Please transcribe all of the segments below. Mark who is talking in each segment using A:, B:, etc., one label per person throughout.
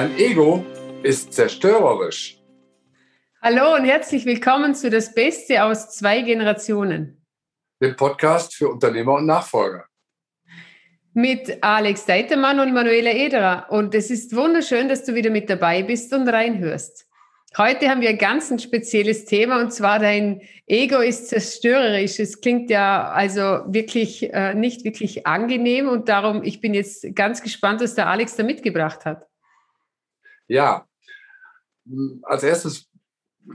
A: Dein Ego ist zerstörerisch.
B: Hallo und herzlich willkommen zu Das Beste aus zwei Generationen.
A: Dem Podcast für Unternehmer und Nachfolger.
B: Mit Alex Deitermann und Manuela Ederer. Und es ist wunderschön, dass du wieder mit dabei bist und reinhörst. Heute haben wir ein ganz ein spezielles Thema und zwar dein Ego ist zerstörerisch. Es klingt ja also wirklich äh, nicht wirklich angenehm und darum, ich bin jetzt ganz gespannt, was der Alex da mitgebracht hat.
A: Ja, als erstes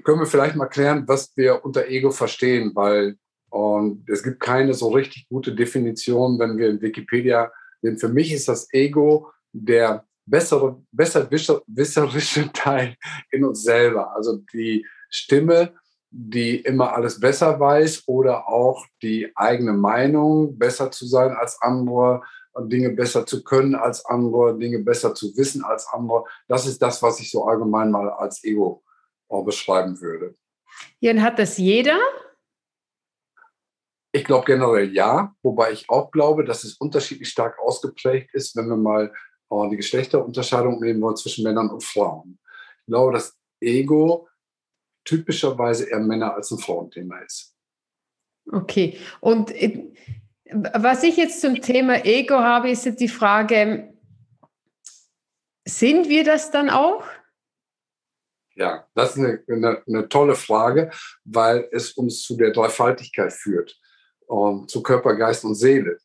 A: können wir vielleicht mal klären, was wir unter Ego verstehen, weil und es gibt keine so richtig gute Definition, wenn wir in Wikipedia, denn für mich ist das Ego der bessere, besserwisserische Teil in uns selber. Also die Stimme, die immer alles besser weiß oder auch die eigene Meinung, besser zu sein als andere, Dinge besser zu können als andere, Dinge besser zu wissen als andere. Das ist das, was ich so allgemein mal als Ego beschreiben würde.
B: Ja, und hat das jeder?
A: Ich glaube generell ja, wobei ich auch glaube, dass es unterschiedlich stark ausgeprägt ist, wenn wir mal äh, die Geschlechterunterscheidung nehmen wollen zwischen Männern und Frauen. Ich glaube, dass Ego typischerweise eher Männer als ein Frauenthema ist.
B: Okay, und äh, was ich jetzt zum Thema Ego habe, ist die Frage, sind wir das dann auch?
A: Ja, das ist eine, eine, eine tolle Frage, weil es uns zu der Dreifaltigkeit führt, um, zu Körper, Geist und Seele.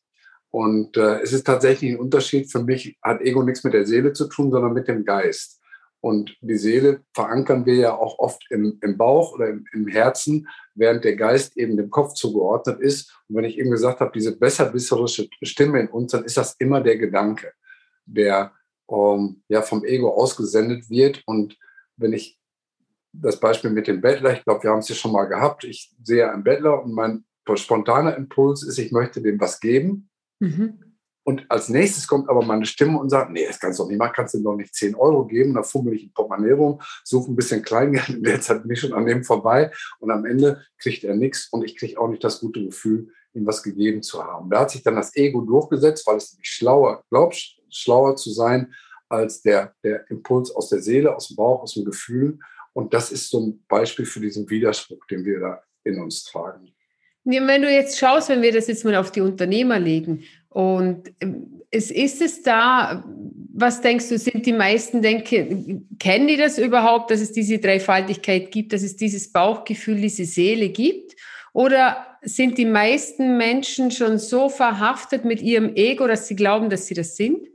A: Und äh, es ist tatsächlich ein Unterschied. Für mich hat Ego nichts mit der Seele zu tun, sondern mit dem Geist. Und die Seele verankern wir ja auch oft im, im Bauch oder im, im, Herzen, während der Geist eben dem Kopf zugeordnet ist. Und wenn ich eben gesagt habe, diese besserwisserische Stimme in uns, dann ist das immer der Gedanke, der ähm, ja vom Ego ausgesendet wird. Und wenn ich das Beispiel mit dem Bettler, ich glaube, wir haben es ja schon mal gehabt, ich sehe einen Bettler und mein spontaner Impuls ist, ich möchte dem was geben. Mhm. Und als nächstes kommt aber meine Stimme und sagt, nee, das kannst du doch nicht machen, kannst du doch nicht 10 Euro geben. Da fummel ich ein Portemonnaie rum, suche ein bisschen Kleingeld. In der Zeit bin ich schon an dem vorbei. Und am Ende kriegt er nichts und ich kriege auch nicht das gute Gefühl, ihm was gegeben zu haben. Da hat sich dann das Ego durchgesetzt, weil es nämlich schlauer, glaubt, schlauer zu sein als der, der Impuls aus der Seele, aus dem Bauch, aus dem Gefühl. Und das ist so ein Beispiel für diesen Widerspruch, den wir da in uns tragen.
B: Wenn du jetzt schaust, wenn wir das jetzt mal auf die Unternehmer legen und ähm, es ist es da, was denkst du, sind die meisten, denke, kennen die das überhaupt, dass es diese Dreifaltigkeit gibt, dass es dieses Bauchgefühl, diese Seele gibt? Oder sind die meisten Menschen schon so verhaftet mit ihrem Ego, dass sie glauben, dass sie das sind?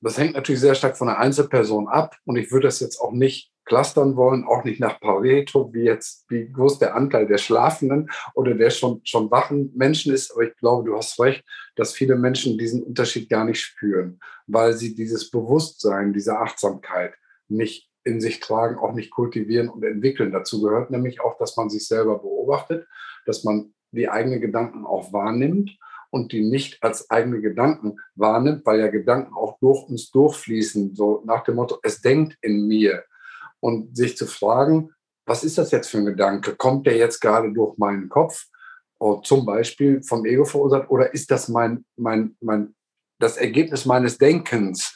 A: Das hängt natürlich sehr stark von der Einzelperson ab und ich würde das jetzt auch nicht clustern wollen, auch nicht nach Pareto, wie jetzt, wie groß der Anteil der schlafenden oder der schon, schon wachen Menschen ist. Aber ich glaube, du hast recht, dass viele Menschen diesen Unterschied gar nicht spüren, weil sie dieses Bewusstsein, diese Achtsamkeit nicht in sich tragen, auch nicht kultivieren und entwickeln. Dazu gehört nämlich auch, dass man sich selber beobachtet, dass man die eigenen Gedanken auch wahrnimmt und die nicht als eigene Gedanken wahrnimmt, weil ja Gedanken auch durch uns durchfließen, so nach dem Motto, es denkt in mir und sich zu fragen, was ist das jetzt für ein Gedanke? Kommt der jetzt gerade durch meinen Kopf, oder zum Beispiel vom Ego verursacht, oder ist das mein, mein, mein, das Ergebnis meines Denkens,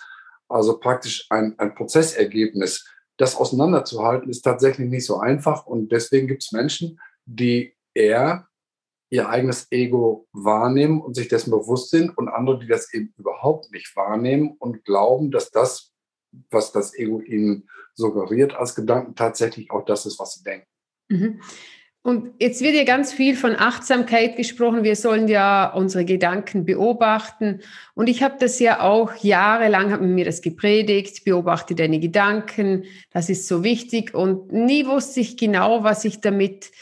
A: also praktisch ein, ein Prozessergebnis? Das auseinanderzuhalten ist tatsächlich nicht so einfach und deswegen gibt es Menschen, die eher ihr eigenes Ego wahrnehmen und sich dessen bewusst sind und andere, die das eben überhaupt nicht wahrnehmen und glauben, dass das, was das Ego ihnen suggeriert als Gedanken, tatsächlich auch das ist, was sie denken.
B: Mhm. Und jetzt wird ja ganz viel von Achtsamkeit gesprochen. Wir sollen ja unsere Gedanken beobachten. Und ich habe das ja auch jahrelang, hat mir das gepredigt, beobachte deine Gedanken, das ist so wichtig. Und nie wusste ich genau, was ich damit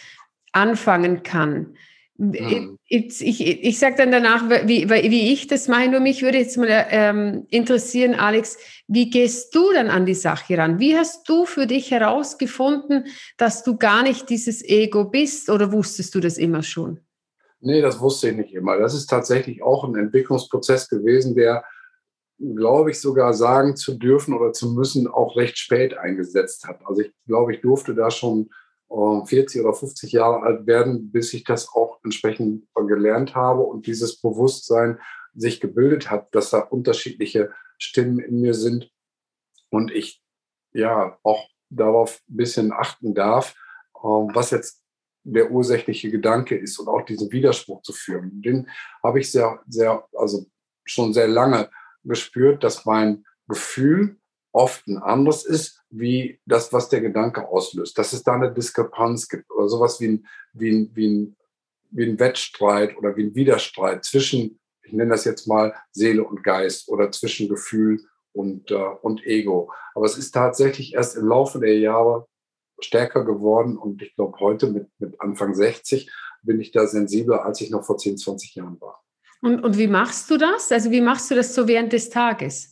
B: anfangen kann. Mhm. Ich, ich, ich sage dann danach, wie, wie ich das mache. Nur mich würde jetzt mal ähm, interessieren, Alex, wie gehst du dann an die Sache ran? Wie hast du für dich herausgefunden, dass du gar nicht dieses Ego bist oder wusstest du das immer schon?
A: Nee, das wusste ich nicht immer. Das ist tatsächlich auch ein Entwicklungsprozess gewesen, der, glaube ich, sogar sagen zu dürfen oder zu müssen, auch recht spät eingesetzt hat. Also ich glaube, ich durfte da schon 40 oder 50 Jahre alt werden, bis ich das auch entsprechend gelernt habe und dieses Bewusstsein sich gebildet hat, dass da unterschiedliche Stimmen in mir sind und ich ja auch darauf ein bisschen achten darf, ähm, was jetzt der ursächliche Gedanke ist und auch diesen Widerspruch zu führen. Den habe ich sehr, sehr, also schon sehr lange gespürt, dass mein Gefühl oft ein anderes ist, wie das, was der Gedanke auslöst. Dass es da eine Diskrepanz gibt oder sowas wie ein, wie ein, wie ein, wie ein Wettstreit oder wie ein Widerstreit zwischen, ich nenne das jetzt mal Seele und Geist oder zwischen Gefühl und, äh, und Ego. Aber es ist tatsächlich erst im Laufe der Jahre stärker geworden und ich glaube, heute mit, mit Anfang 60 bin ich da sensibler, als ich noch vor 10, 20 Jahren war.
B: Und, und wie machst du das? Also wie machst du das so während des Tages?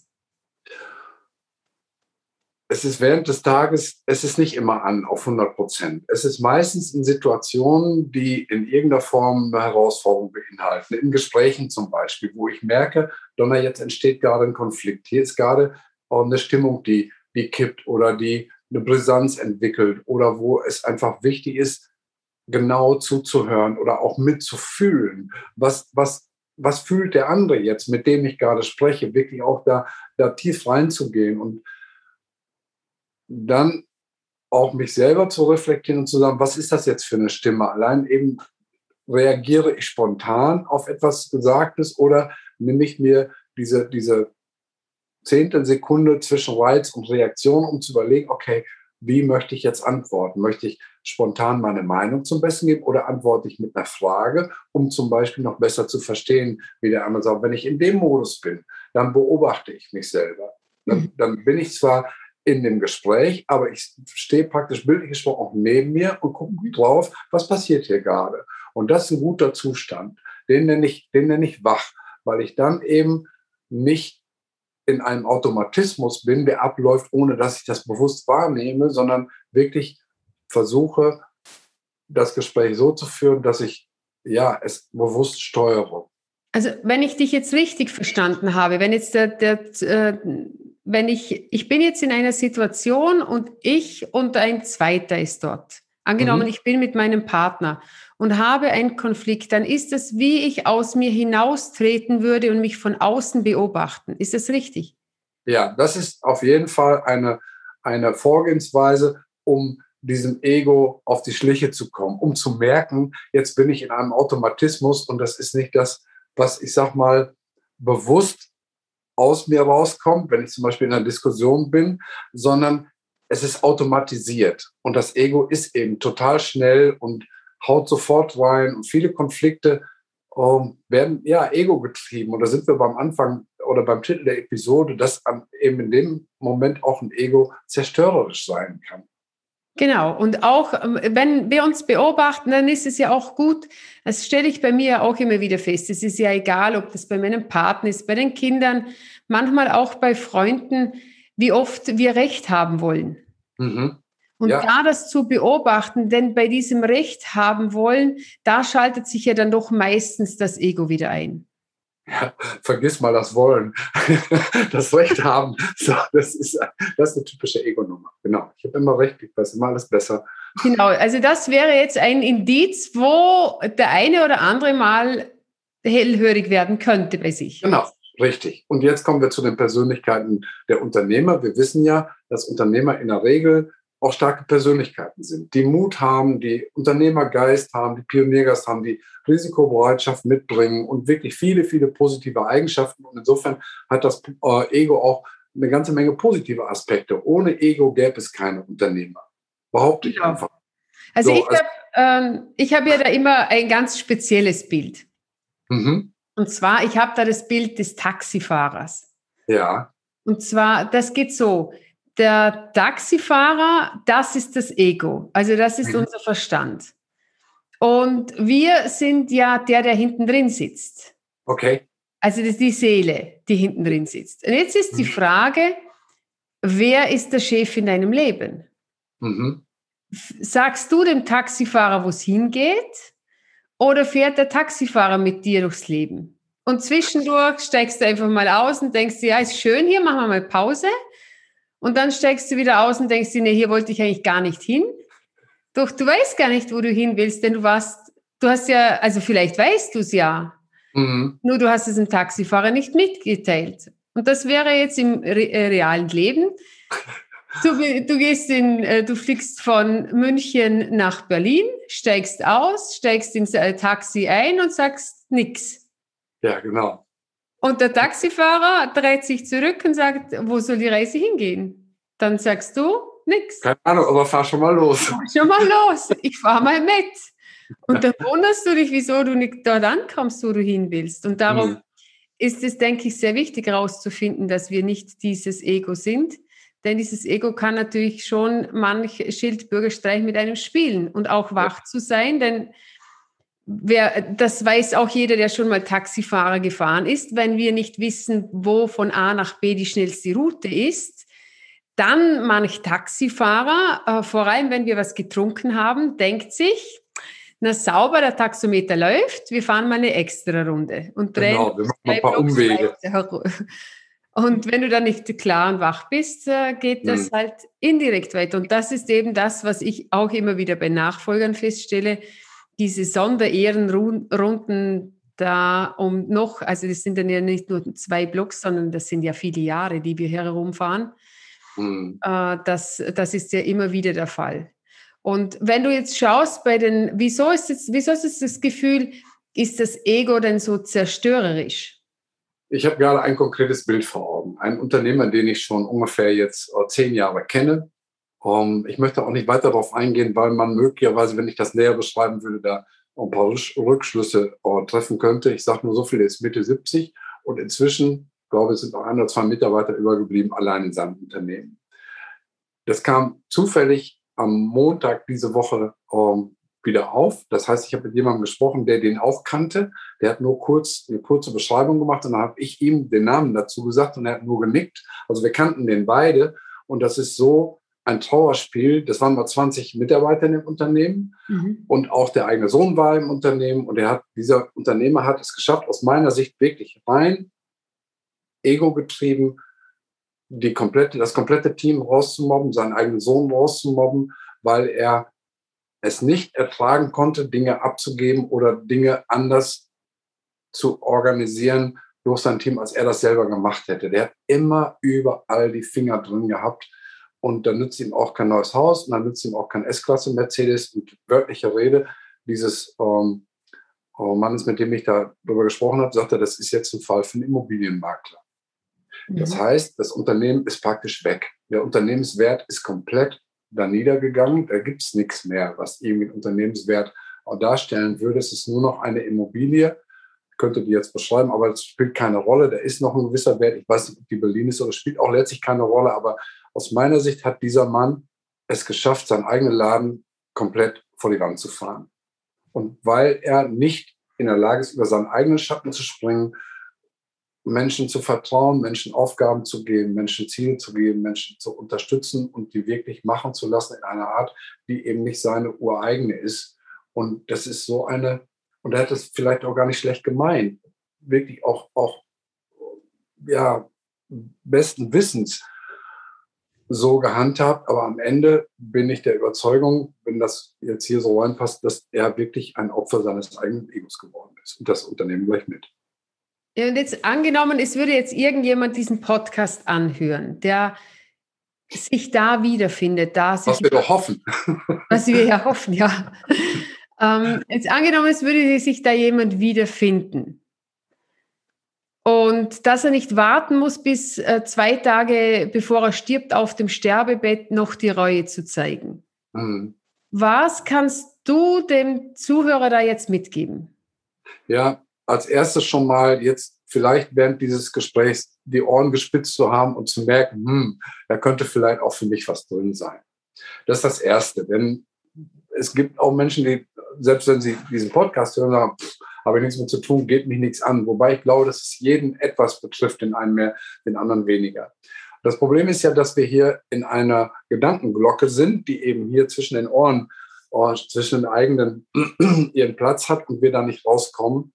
A: Es ist während des Tages, es ist nicht immer an auf 100 Prozent. Es ist meistens in Situationen, die in irgendeiner Form eine Herausforderung beinhalten. In Gesprächen zum Beispiel, wo ich merke, Donner, jetzt entsteht gerade ein Konflikt. Hier ist gerade eine Stimmung, die, die kippt oder die eine Brisanz entwickelt oder wo es einfach wichtig ist, genau zuzuhören oder auch mitzufühlen. Was, was, was fühlt der andere jetzt, mit dem ich gerade spreche, wirklich auch da, da tief reinzugehen und dann auch mich selber zu reflektieren und zu sagen, was ist das jetzt für eine Stimme? Allein eben reagiere ich spontan auf etwas Gesagtes oder nehme ich mir diese, diese Zehntelsekunde zwischen Reiz und Reaktion, um zu überlegen, okay, wie möchte ich jetzt antworten? Möchte ich spontan meine Meinung zum Besten geben oder antworte ich mit einer Frage, um zum Beispiel noch besser zu verstehen, wie der andere sagt, wenn ich in dem Modus bin, dann beobachte ich mich selber. Dann, mhm. dann bin ich zwar in dem Gespräch, aber ich stehe praktisch bildlich gesprochen auch neben mir und gucke drauf, was passiert hier gerade. Und das ist ein guter Zustand. Den nenne ich, den nenne ich wach, weil ich dann eben nicht in einem Automatismus bin, der abläuft, ohne dass ich das bewusst wahrnehme, sondern wirklich versuche, das Gespräch so zu führen, dass ich ja es bewusst steuere.
B: Also wenn ich dich jetzt richtig verstanden habe, wenn jetzt der, der äh, wenn ich, ich bin jetzt in einer Situation und ich und ein Zweiter ist dort. Angenommen, mhm. ich bin mit meinem Partner und habe einen Konflikt, dann ist es, wie ich aus mir hinaustreten würde und mich von außen beobachten. Ist das richtig?
A: Ja, das ist auf jeden Fall eine, eine Vorgehensweise, um diesem Ego auf die Schliche zu kommen, um zu merken, jetzt bin ich in einem Automatismus und das ist nicht das, was ich sag mal bewusst aus mir rauskommt, wenn ich zum Beispiel in einer Diskussion bin, sondern es ist automatisiert und das Ego ist eben total schnell und haut sofort rein und viele Konflikte ähm, werden ja ego getrieben. Und da sind wir beim Anfang oder beim Titel der Episode, dass eben in dem Moment auch ein Ego zerstörerisch sein kann.
B: Genau. Und auch, ähm, wenn wir uns beobachten, dann ist es ja auch gut, das stelle ich bei mir auch immer wieder fest. Es ist ja egal, ob das bei meinem Partner ist, bei den Kindern, manchmal auch bei Freunden, wie oft wir Recht haben wollen. Mhm. Und ja. da das zu beobachten, denn bei diesem Recht haben wollen, da schaltet sich ja dann doch meistens das Ego wieder ein.
A: Ja, vergiss mal das Wollen. Das Recht haben, so, das, ist, das ist eine typische Ego-Nummer. Genau. Ich habe immer Recht, ich weiß immer alles besser.
B: Genau, also das wäre jetzt ein Indiz, wo der eine oder andere mal hellhörig werden könnte bei sich.
A: Genau, richtig. Und jetzt kommen wir zu den Persönlichkeiten der Unternehmer. Wir wissen ja, dass Unternehmer in der Regel auch starke Persönlichkeiten sind, die Mut haben, die Unternehmergeist haben, die Pioniergeist haben, die Risikobereitschaft mitbringen und wirklich viele, viele positive Eigenschaften. Und insofern hat das äh, Ego auch eine ganze Menge positive Aspekte. Ohne Ego gäbe es keine Unternehmer. Behaupte ich einfach.
B: Also so, ich habe ähm, ich hab ja da immer ein ganz spezielles Bild. Mhm. Und zwar, ich habe da das Bild des Taxifahrers.
A: Ja.
B: Und zwar, das geht so der Taxifahrer, das ist das Ego, also das ist mhm. unser Verstand. Und wir sind ja der, der hinten drin sitzt.
A: Okay.
B: Also das ist die Seele, die hinten drin sitzt. Und jetzt ist die mhm. Frage, wer ist der Chef in deinem Leben? Mhm. Sagst du dem Taxifahrer, wo es hingeht? Oder fährt der Taxifahrer mit dir durchs Leben? Und zwischendurch steigst du einfach mal aus und denkst, ja, ist schön hier, machen wir mal Pause. Und dann steigst du wieder aus und denkst dir, nee, hier wollte ich eigentlich gar nicht hin. Doch du weißt gar nicht, wo du hin willst, denn du warst, du hast ja, also vielleicht weißt du es ja. Mhm. Nur du hast es dem Taxifahrer nicht mitgeteilt. Und das wäre jetzt im re äh, realen Leben. Du, du, gehst in, äh, du fliegst von München nach Berlin, steigst aus, steigst ins äh, Taxi ein und sagst nichts.
A: Ja, genau.
B: Und der Taxifahrer dreht sich zurück und sagt, wo soll die Reise hingehen? Dann sagst du nichts.
A: Keine Ahnung, aber fahr schon mal los.
B: Fahr schon mal los. Ich fahr mal mit. Und dann wunderst du dich, wieso du nicht dort ankommst, wo du hin willst. Und darum mhm. ist es, denke ich, sehr wichtig herauszufinden, dass wir nicht dieses Ego sind. Denn dieses Ego kann natürlich schon manch Schildbürgerstreich mit einem spielen und auch wach ja. zu sein, denn wer, das weiß auch jeder, der schon mal Taxifahrer gefahren ist. Wenn wir nicht wissen, wo von A nach B die schnellste Route ist, dann manch Taxifahrer, äh, vor allem wenn wir was getrunken haben, denkt sich, na sauber, der Taxometer läuft, wir fahren mal eine extra Runde und drehen genau, wir machen ein paar Umwege. Und wenn du dann nicht klar und wach bist, äh, geht das mhm. halt indirekt weiter. Und das ist eben das, was ich auch immer wieder bei Nachfolgern feststelle, diese Sonderehrenrunden da um noch, also das sind dann ja nicht nur zwei Blocks, sondern das sind ja viele Jahre, die wir herumfahren. Mhm. Äh, das, das ist ja immer wieder der Fall. Und wenn du jetzt schaust bei den, wieso ist es, wieso ist es das Gefühl, ist das Ego denn so zerstörerisch?
A: Ich habe gerade ein konkretes Bild vor Augen. Ein Unternehmer, den ich schon ungefähr jetzt äh, zehn Jahre kenne. Um, ähm, ich möchte auch nicht weiter darauf eingehen, weil man möglicherweise, wenn ich das näher beschreiben würde, da ein paar Rückschlüsse uh, treffen könnte. Ich sage nur so viel, er ist Mitte 70 und inzwischen, glaube ich, sind auch ein oder zwei Mitarbeiter übergeblieben, allein in seinem Unternehmen. Das kam zufällig am Montag diese Woche ähm, wieder auf. Das heißt, ich habe mit jemandem gesprochen, der den auch kannte. Der hat nur kurz eine kurze Beschreibung gemacht und dann habe ich ihm den Namen dazu gesagt und er hat nur genickt. Also wir kannten den beide und das ist so ein Trauerspiel. Das waren mal 20 Mitarbeiter im Unternehmen mhm. und auch der eigene Sohn war im Unternehmen und er hat, dieser Unternehmer hat es geschafft, aus meiner Sicht wirklich rein ego getrieben, die komplette, das komplette Team rauszumobben, seinen eigenen Sohn rauszumobben, weil er es nicht ertragen konnte, Dinge abzugeben oder Dinge anders zu organisieren durch sein Team, als er das selber gemacht hätte. Der hat immer überall die Finger drin gehabt und dann nützt ihm auch kein neues Haus und dann nützt ihm auch kein S-Klasse Mercedes und wörtliche Rede dieses ähm, oh Mannes, mit dem ich darüber gesprochen habe, sagte, das ist jetzt ein Fall für einen Immobilienmakler. Das mhm. heißt, das Unternehmen ist praktisch weg. Der Unternehmenswert ist komplett da niedergegangen. Da gibt es nichts mehr, was irgendwie Unternehmenswert darstellen würde. Es ist nur noch eine Immobilie. Könnte die jetzt beschreiben, aber es spielt keine Rolle. Da ist noch ein gewisser Wert. Ich weiß nicht, ob die Berlin ist oder es spielt auch letztlich keine Rolle. Aber aus meiner Sicht hat dieser Mann es geschafft, seinen eigenen Laden komplett vor die Wand zu fahren. Und weil er nicht in der Lage ist, über seinen eigenen Schatten zu springen, Menschen zu vertrauen, Menschen Aufgaben zu geben, Menschen Ziele zu geben, Menschen zu unterstützen und die wirklich machen zu lassen in einer Art, die eben nicht seine ureigene ist. Und das ist so eine, und er hat es vielleicht auch gar nicht schlecht gemeint, wirklich auch, auch ja, besten Wissens so gehandhabt, aber am Ende bin ich der Überzeugung, wenn das jetzt hier so reinpasst, dass er wirklich ein Opfer seines eigenen Egos geworden ist und das Unternehmen gleich mit.
B: Ja, und jetzt angenommen, es würde jetzt irgendjemand diesen Podcast anhören, der sich da wiederfindet. Da
A: was wir doch hoffen.
B: Was wir ja hoffen, ja. Ähm, jetzt angenommen, es würde sich da jemand wiederfinden. Und dass er nicht warten muss, bis äh, zwei Tage bevor er stirbt, auf dem Sterbebett noch die Reue zu zeigen. Mhm. Was kannst du dem Zuhörer da jetzt mitgeben?
A: Ja, als erstes schon mal jetzt vielleicht während dieses Gesprächs die Ohren gespitzt zu haben und zu merken, hm, da könnte vielleicht auch für mich was drin sein. Das ist das Erste. Denn es gibt auch Menschen, die, selbst wenn sie diesen Podcast hören, sagen, habe ich nichts mit zu tun, geht mich nichts an. Wobei ich glaube, dass es jeden etwas betrifft, den einen mehr, den anderen weniger. Das Problem ist ja, dass wir hier in einer Gedankenglocke sind, die eben hier zwischen den Ohren, oh, zwischen den eigenen ihren Platz hat und wir da nicht rauskommen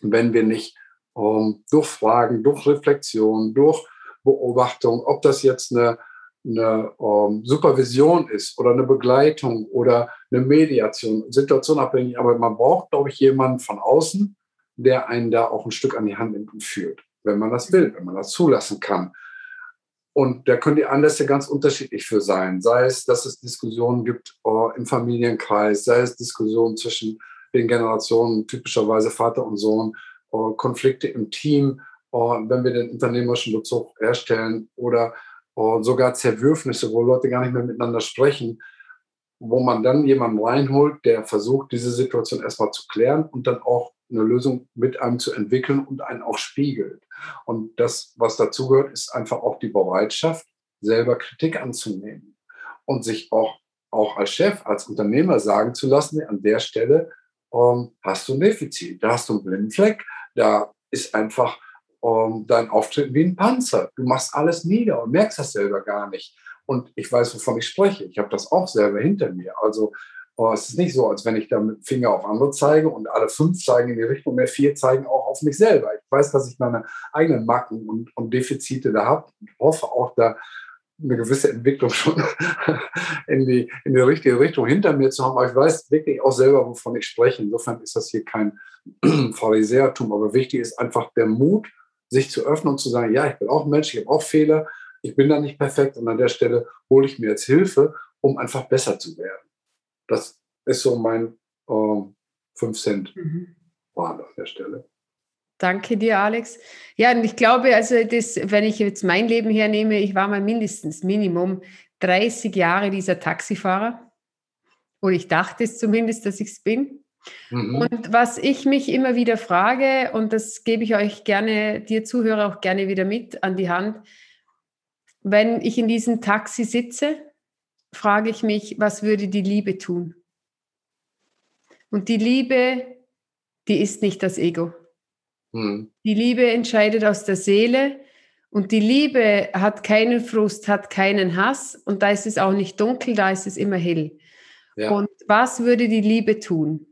A: wenn wir nicht ähm, durch Fragen, durch Reflexion, durch Beobachtung, ob das jetzt eine, eine ähm, Supervision ist oder eine Begleitung oder eine Mediation, situationabhängig, aber man braucht, glaube ich, jemanden von außen, der einen da auch ein Stück an die Hand nimmt und führt, wenn man das will, wenn man das zulassen kann. Und da können die Anlässe ganz unterschiedlich für sein. Sei es, dass es Diskussionen gibt oh, im Familienkreis, sei es Diskussionen zwischen den Generationen, typischerweise Vater und Sohn, oh, Konflikte im Team, oh, wenn wir den unternehmerischen Bezug herstellen oder oh, sogar Zerwürfnisse, wo Leute gar nicht mehr miteinander sprechen, wo man dann jemanden reinholt, der versucht, diese Situation erstmal zu klären und dann auch eine Lösung mit einem zu entwickeln und einen auch spiegelt. Und das, was dazugehört, ist einfach auch die Bereitschaft, selber Kritik anzunehmen und sich auch, auch als Chef, als Unternehmer sagen zu lassen, an der Stelle ähm, hast du ein Defizit, da hast du einen Blindenfleck, da ist einfach ähm, dein Auftritt wie ein Panzer. Du machst alles nieder und merkst das selber gar nicht. Und ich weiß, wovon ich spreche. Ich habe das auch selber hinter mir. Also Oh, es ist nicht so, als wenn ich da mit dem Finger auf andere zeige und alle fünf zeigen in die Richtung, mehr vier zeigen auch auf mich selber. Ich weiß, dass ich meine eigenen Macken und, und Defizite da habe und hoffe auch da eine gewisse Entwicklung schon in die, in die richtige Richtung hinter mir zu haben. Aber ich weiß wirklich auch selber, wovon ich spreche. Insofern ist das hier kein Pharisäertum, aber wichtig ist einfach der Mut, sich zu öffnen und zu sagen, ja, ich bin auch ein Mensch, ich habe auch Fehler, ich bin da nicht perfekt und an der Stelle hole ich mir jetzt Hilfe, um einfach besser zu werden. Das ist so mein äh, 5 Cent mhm. an der Stelle.
B: Danke dir, Alex. Ja, und ich glaube, also das, wenn ich jetzt mein Leben hernehme, ich war mal mindestens Minimum 30 Jahre dieser Taxifahrer. Oder ich dachte es zumindest, dass ich es bin. Mhm. Und was ich mich immer wieder frage, und das gebe ich euch gerne, dir Zuhörer auch gerne wieder mit an die Hand, wenn ich in diesem Taxi sitze frage ich mich, was würde die Liebe tun? Und die Liebe, die ist nicht das Ego. Mhm. Die Liebe entscheidet aus der Seele und die Liebe hat keinen Frust, hat keinen Hass und da ist es auch nicht dunkel, da ist es immer hell. Ja. Und was würde die Liebe tun?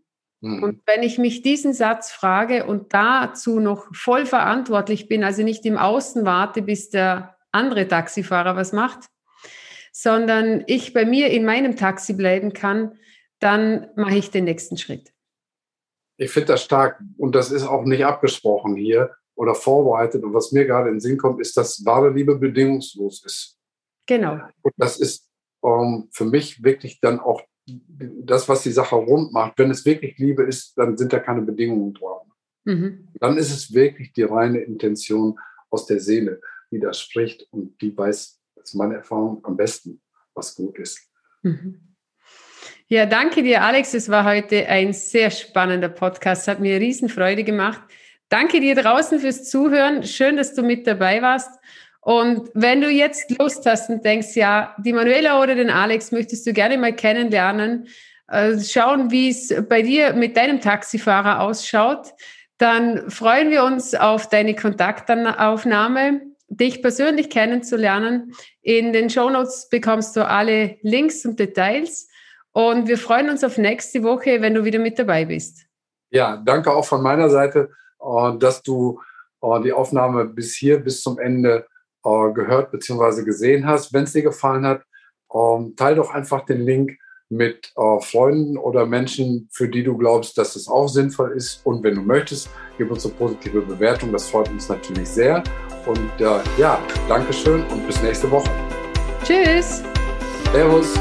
B: Mhm. Und wenn ich mich diesen Satz frage und dazu noch voll verantwortlich bin, also nicht im Außen warte, bis der andere Taxifahrer was macht, sondern ich bei mir in meinem Taxi bleiben kann, dann mache ich den nächsten Schritt.
A: Ich finde das stark und das ist auch nicht abgesprochen hier oder vorbereitet. Und was mir gerade in den Sinn kommt, ist, dass wahre Liebe bedingungslos ist.
B: Genau.
A: Und das ist ähm, für mich wirklich dann auch das, was die Sache rund macht. Wenn es wirklich Liebe ist, dann sind da keine Bedingungen dran. Mhm. Dann ist es wirklich die reine Intention aus der Seele, die da spricht und die weiß, das ist meine Erfahrung am besten, was gut ist. Mhm.
B: Ja, danke dir, Alex. Es war heute ein sehr spannender Podcast. Hat mir riesen Freude gemacht. Danke dir draußen fürs Zuhören. Schön, dass du mit dabei warst. Und wenn du jetzt Lust hast und denkst, ja, die Manuela oder den Alex möchtest du gerne mal kennenlernen, äh, schauen, wie es bei dir mit deinem Taxifahrer ausschaut, dann freuen wir uns auf deine Kontaktaufnahme dich persönlich kennenzulernen. In den Shownotes bekommst du alle Links und Details. Und wir freuen uns auf nächste Woche, wenn du wieder mit dabei bist.
A: Ja, danke auch von meiner Seite, äh, dass du äh, die Aufnahme bis hier, bis zum Ende äh, gehört bzw. gesehen hast. Wenn es dir gefallen hat, ähm, teile doch einfach den Link mit äh, Freunden oder Menschen, für die du glaubst, dass es auch sinnvoll ist. Und wenn du möchtest, gib uns eine positive Bewertung. Das freut uns natürlich sehr. Und äh, ja, Dankeschön und bis nächste Woche.
B: Tschüss.
A: Servus.